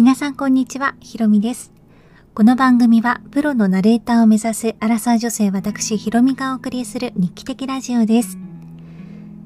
皆さんこんにちは、ひろみです。この番組はプロのナレーターを目指すアラサー女性私ひろみがお送りする日記的ラジオです。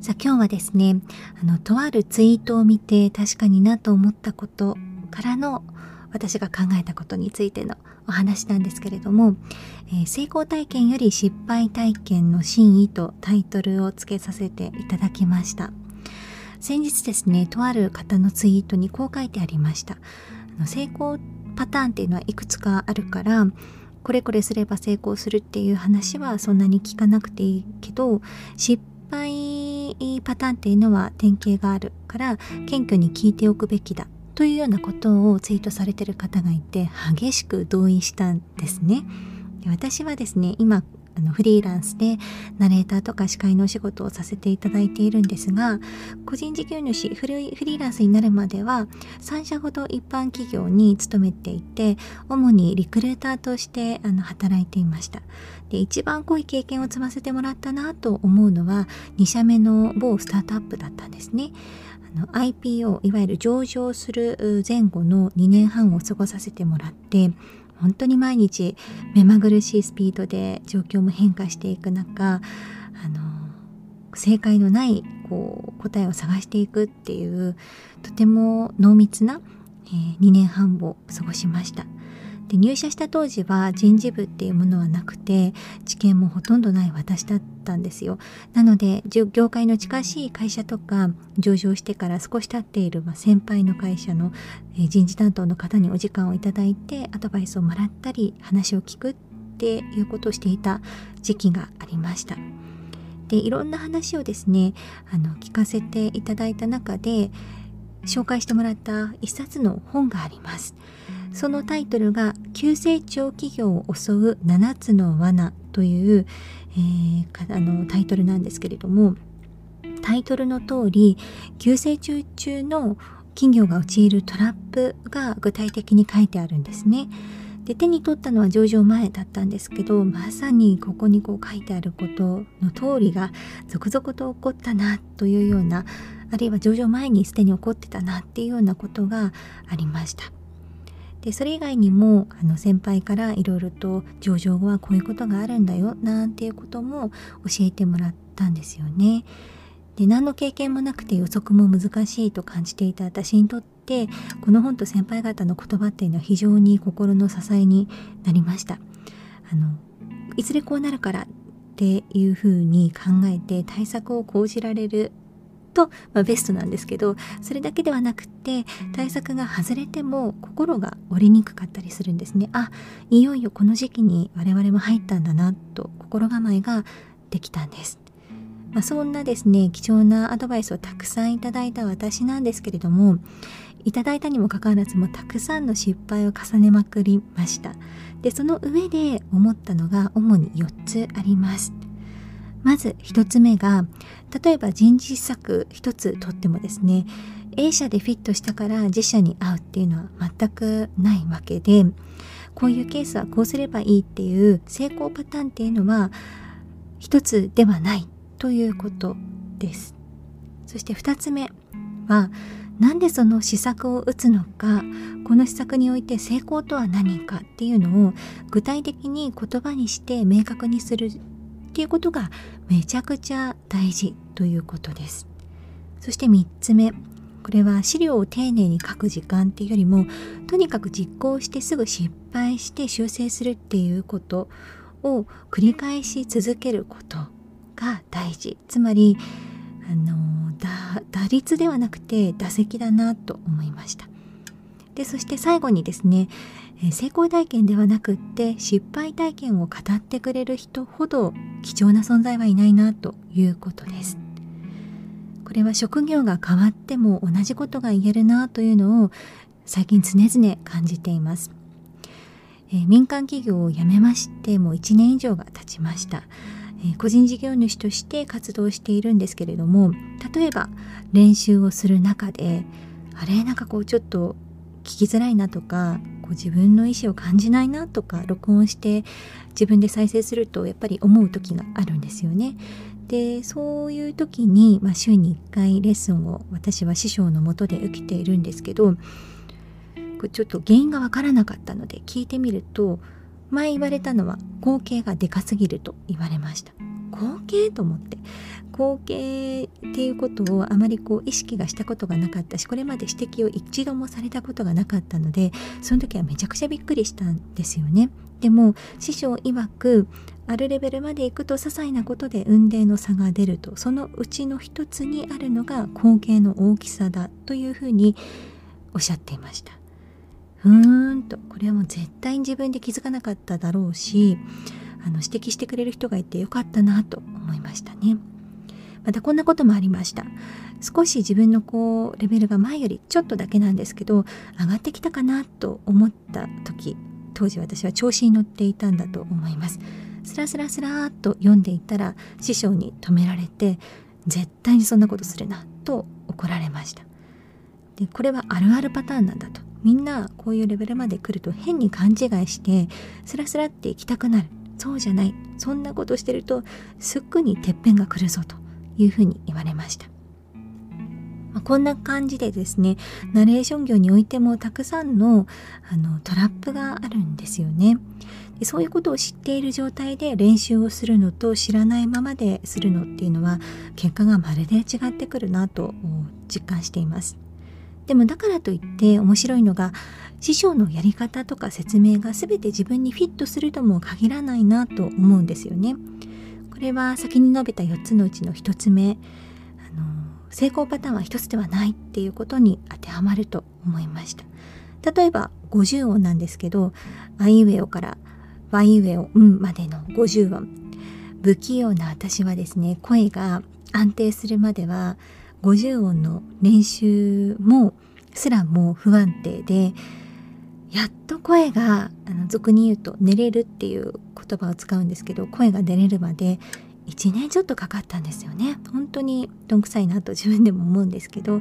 さあ今日はですね、あの、とあるツイートを見て確かになと思ったことからの私が考えたことについてのお話なんですけれども、えー、成功体験より失敗体験の真意とタイトルをつけさせていただきました。先日ですね、とある方のツイートにこう書いてありました。の成功パターンっていうのはいくつかあるから、これこれすれば成功するっていう話はそんなに聞かなくていいけど、失敗パターンっていうのは典型があるから謙虚に聞いておくべきだというようなことをツイートされてる方がいて激しく同意したんですね。私はですね今あのフリーランスでナレーターとか司会のお仕事をさせていただいているんですが個人事業主フリーランスになるまでは3社ほど一般企業に勤めていて主にリクルーターとしてあの働いていました。で一番濃い経験を積ませてもらったなと思うのは2社目の某スタートアップだったんですね。IPO いわゆる上場する前後の2年半を過ごさせてもらって本当に毎日目まぐるしいスピードで状況も変化していく中あの正解のないこう答えを探していくっていうとても濃密な、えー、2年半を過ごしました。で入社した当時は人事部っていうものはなくて知見もほとんどない私だったんですよなので業界の近しい会社とか上場してから少し経っている、先輩の会社の、人事担当の方にお時間をいただいてアドバイスをもらったり話を聞くっていうことをしていた時期がありましたでいろんな話をですねあの聞かせていただいた中で紹介してもらった一冊の本があります。そのタイトルが急成長企業を襲う7つの罠という、えー、あのタイトルなんですけれどもタイトルの通り急成長中の企業が陥るトラップが具体的に書いてあるんですね。で手に取ったのは上場前だったんですけどまさにここにこう書いてあることの通りが続々と起こったなというようなあるいは上場前にすでに起こってたなっていうようなことがありました。でそれ以外にもあの先輩からいろいろと上場後はこういうことがあるんだよなんていうことも教えてもらったんですよね。で何の経験もなくて予測も難しいと感じていた私にとってこの本と先輩方の言葉っていうのは非常に心の支えになりました。あのいずれこうなるからっていうふうに考えて対策を講じられると、まあ、ベストなんですけどそれだけではなくって対策が外れても心が折れにくかったりするんですね。あいよいよこの時期に我々も入ったんだなと心構えができたんです。まあ、そんなですね貴重なアドバイスをたくさんいただいた私なんですけれどもいただいたにもかかわらずもたくさんの失敗を重ねまくりました。でその上で思ったのが主に4つあります。まず1つ目が例えば人事施策1つとってもですね A 社でフィットしたから自社に合うっていうのは全くないわけでこういうケースはこうすればいいっていう成功パターンっていうのは一つではないということです。そして2つ目はなんでその施策を打つのかこの施策において成功とは何かっていうのを具体的に言葉にして明確にするっていうことがめちゃくちゃ大事ということです。そして3つ目これは資料を丁寧に書く時間っていうよりもとにかく実行してすぐ失敗して修正するっていうことを繰り返し続けることが大事つまりあの打率ではなくて打席だなと思いましたでそして最後にですね成功体験ではなくって失敗体験を語ってくれる人ほど貴重な存在はいないなということです。これは職業が変わっても同じことが言えるなというのを最近常々感じています、えー、民間企業を辞めましてもう1年以上が経ちました、えー、個人事業主として活動しているんですけれども例えば練習をする中であれなんかこうちょっと聞きづらいなとかこう自分の意思を感じないなとか録音して自分で再生するとやっぱり思う時があるんですよね。でそういう時に、まあ、週に1回レッスンを私は師匠のもとで受けているんですけどちょっと原因がわからなかったので聞いてみると前言われたのは口径がでかすぎると言われました口径と思って口径っていうことをあまりこう意識がしたことがなかったしこれまで指摘を一度もされたことがなかったのでその時はめちゃくちゃびっくりしたんですよねでも師匠曰くあるレベルまで行くと些細なことで運命の差が出るとそのうちの一つにあるのが口径の大きさだというふうにおっしゃっていましたうーんとこれはもう絶対に自分で気づかなかっただろうしあの指摘してくれる人がいてよかったなと思いましたね。またこんなこともありました。少し自分のこうレベルが前よりちょっとだけなんですけど上がってきたかなと思った時当時私は調子に乗っていたんだと思います。スラスラスラーっと読んでいたら師匠に止められて絶対にそんなことするなと怒られました。でこれはあるあるパターンなんだと。みんなこういうレベルまで来ると変に勘違いしてスラスラって行きたくなる。そうじゃない。そんなことしてるとすぐにてっぺんが来るぞというふうに言われました、まあ、こんな感じでですねナレーション業においてもたくさんのあのトラップがあるんですよね。でそういうことを知っている状態で練習をするのと知らないままでするのっていうのは結果がまるで違ってくるなと実感しています。でもだからといって面白いのが師匠のやり方とか説明が全て自分にフィットするとも限らないなと思うんですよね。これは先に述べた4つのうちの1つ目あの成功パターンは1つではないっていうことに当てはまると思いました。例えば50音なんですけどあいうえおからわいうえおんまでの50音不器用な私はですね声が安定するまでは50音の練習もすらも不安定でやっと声があの俗に言うと寝れるっていう言葉を使うんですけど声が出れるまで1年ちょっとかかったんですよね。本当にどんくさいなと自分でも思うんですけど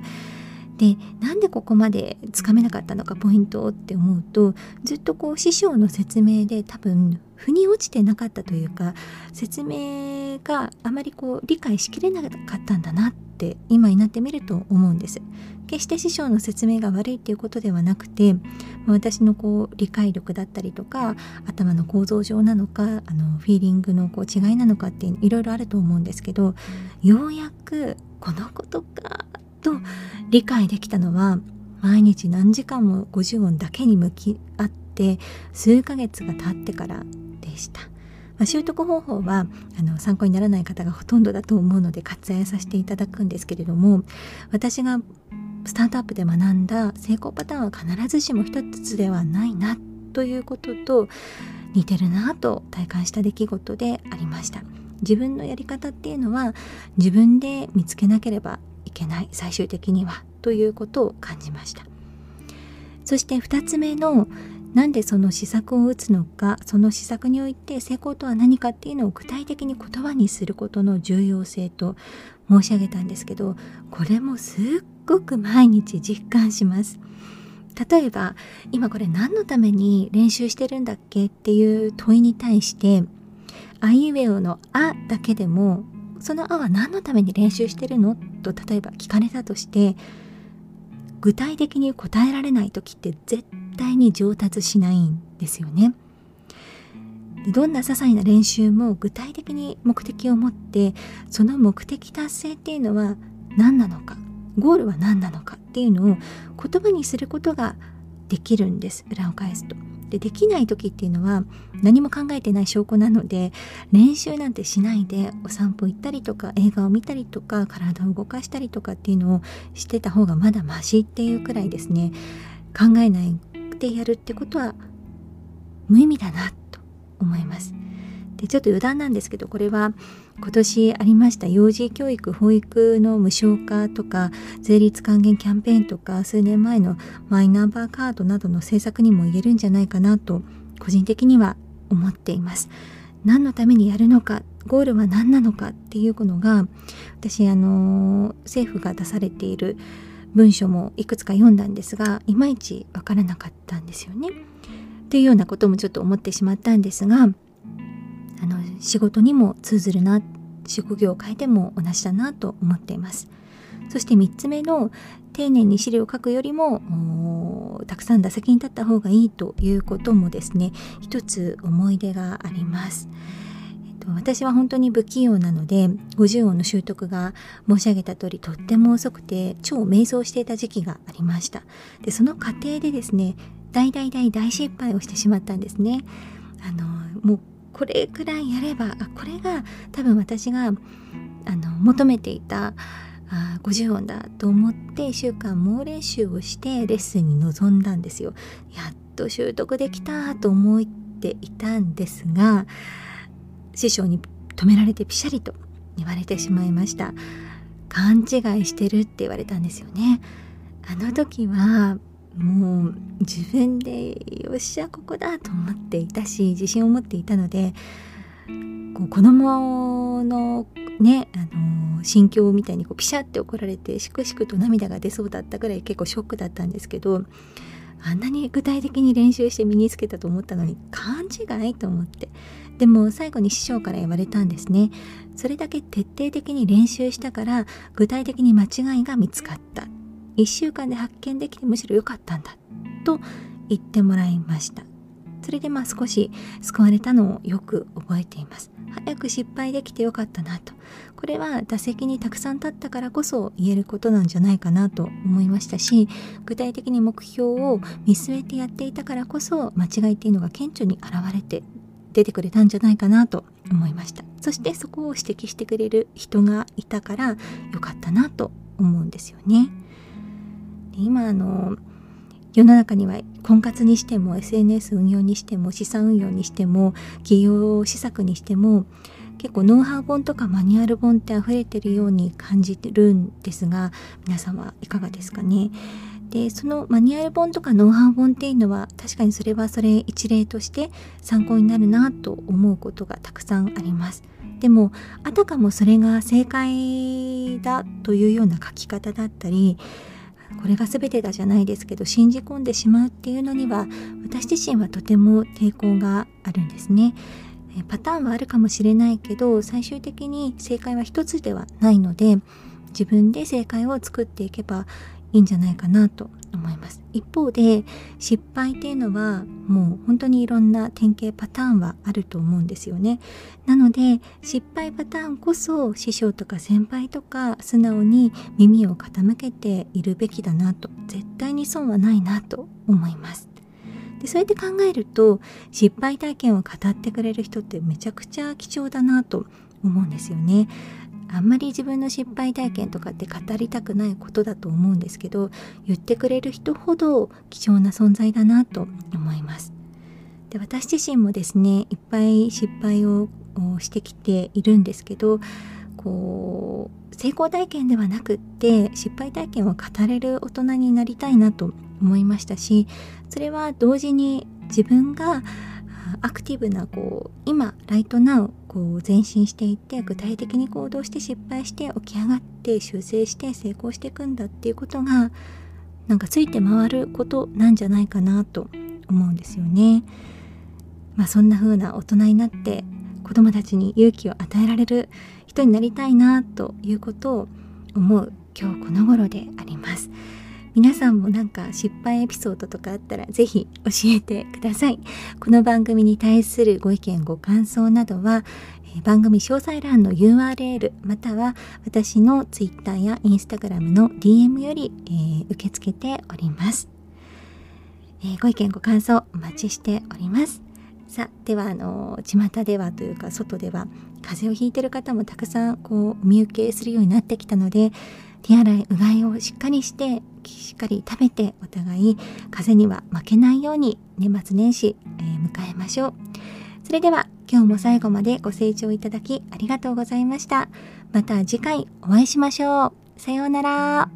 でなんでここまでつかめなかったのかポイントって思うとずっとこう師匠の説明で多分腑に落ちてなかったというか説明があまりこう理解しきれなかったんだなって今になってみると思うんです。決して師匠の説明が悪いっていうことではなくて私のこう理解力だったりとか頭の構造上なのかあのフィーリングのこう違いなのかっていろいろあると思うんですけどようやくこのことか理解できたのは毎日何時間も50音だけに向き合って数ヶ月が経ってからでした。まあ、習得方法はあの参考にならない方がほとんどだと思うので割愛させていただくんですけれども私がスタートアップで学んだ成功パターンは必ずしも一つではないなということと似てるなと体感した出来事でありました自分のやり方っていうのは自分で見つけなければけない最終的にはということを感じました。そして2つ目のなんでその施策を打つのかその施策において成功とは何かっていうのを具体的に言葉にすることの重要性と申し上げたんですけどこれもすっごく毎日実感します。例えば今これ何のために練習してるんだっけっていう問いに対してあいうえおの「あ」だけでもその「あ」は何のために練習してるの？と例えば聞かれたとして具体的に答えられない時って絶対に上達しないんですよね。どんな些細な練習も具体的に目的を持ってその目的達成っていうのは何なのかゴールは何なのかっていうのを言葉にすることができるんです裏を返すと。でできない時っていうのは何も考えてない証拠なので練習なんてしないでお散歩行ったりとか映画を見たりとか体を動かしたりとかっていうのをしてた方がまだマシっていうくらいですね考えないでやるってことは無意味だなと思います。でちょっと余談なんですけどこれは今年ありました幼児教育保育の無償化とか税率還元キャンペーンとか数年前のマイナンバーカードなどの政策にも言えるんじゃないかなと個人的には思っています。何のためにやるのかゴールは何なのかっていうのが私あの政府が出されている文書もいくつか読んだんですがいまいちわからなかったんですよね。っていうようなこともちょっと思ってしまったんですがあの仕事にも通ずるな職業を変えても同じだなと思っています。そして3つ目の丁寧に資料を書くよりもたくさん打席に立った方がいいということもですね一つ思い出があります。えっと私は本当に不器用なので50音の習得が申し上げた通りとっても遅くて超迷走していた時期がありました。でその過程でですね大大大大失敗をしてしまったんですね。あのもうこれくらいやればあこれが多分私があの求めていたあ50音だと思って1週間猛練習をしてレッスンに臨んだんですよ。やっと習得できたと思っていたんですが師匠に止められてピシャリと言われてしまいました。勘違いしてるって言われたんですよね。あの時はもう自分でよっしゃここだと思っていたし自信を持っていたのでこう子供のね、あの、心境みたいにこうピシャって怒られてしくしくと涙が出そうだったぐらい結構ショックだったんですけどあんなに具体的に練習して身につけたと思ったのに勘違いと思って。でも最後に師匠から言われたんですね。それだけ徹底的に練習したから具体的に間違いが見つかった。1週間で発見できてむしろ良かったんだと言ってもらいました。それでまあ少し救われたのをよく覚えています。早く失敗できてよかったなと。これは打席にたくさん立ったからこそ言えることなんじゃないかなと思いましたし具体的に目標を見据えてやっていたからこそ間違いっていうのが顕著に現れて出てくれたんじゃないかなと思いました。そしてそこを指摘してくれる人がいたからよかったなと思うんですよね。今あの世の中には婚活にしても SNS 運用にしても資産運用にしても企業施策にしても結構ノウハウ本とかマニュアル本って溢れてるように感じてるんですが皆さんはいかがですかね。でそのマニュアル本とかノウハウ本っていうのは確かにそれはそれ一例として参考になるなと思うことがたくさんあります。でもあたかもそれが正解だというような書き方だったりこれが全てだじゃないですけど信じ込んでしまうっていうのには私自身はとても抵抗があるんですね。パターンはあるかもしれないけど最終的に正解は一つではないので自分で正解を作っていけばいいんじゃないかなと思います。一方で失敗っていうのはもう本当にいろんな典型パターンはあると思うんですよね。なので失敗パターンこそ師匠とか先輩とか素直に耳を傾けているべきだなと絶対に損はないなと思います。でそうやって考えると失敗体験を語ってくれる人ってめちゃくちゃ貴重だなと思うんですよね。あんまり自分の失敗体験とかって語りたくないことだと思うんですけど言ってくれる人ほど貴重な存在だなと思います。で私自身もですねいっぱい失敗をしてきているんですけどこう成功体験ではなくって失敗体験を語れる大人になりたいなと思いましたしそれは同時に自分がアクティブなこう今ライトナウこう前進していって具体的に行動して失敗して起き上がって修正して成功していくんだっていうことがなんかついて回ることなんじゃないかなと思うんですよね。まあ、そんな風な大人になって子供たちに勇気を与えられる人になりたいなということを思う今日この頃であります。皆さんもなんか失敗エピソードとかあったらぜひ教えてください。この番組に対するご意見ご感想などは、番組詳細欄の URL または私の Twitter や Instagram の DM より、えー、受け付けております、えー、ご意見ご感想お待ちしております。さあではあの巷ではというか外では風邪をひいてる方もたくさんこうお見受けするようになってきたので手洗いうがいをしっかりしてしっかり食べてお互い風邪には負けないように年末年始、えー、迎えましょう。それでは今日も最後までご清聴いただきありがとうございました。また次回お会いしましょう。さようなら。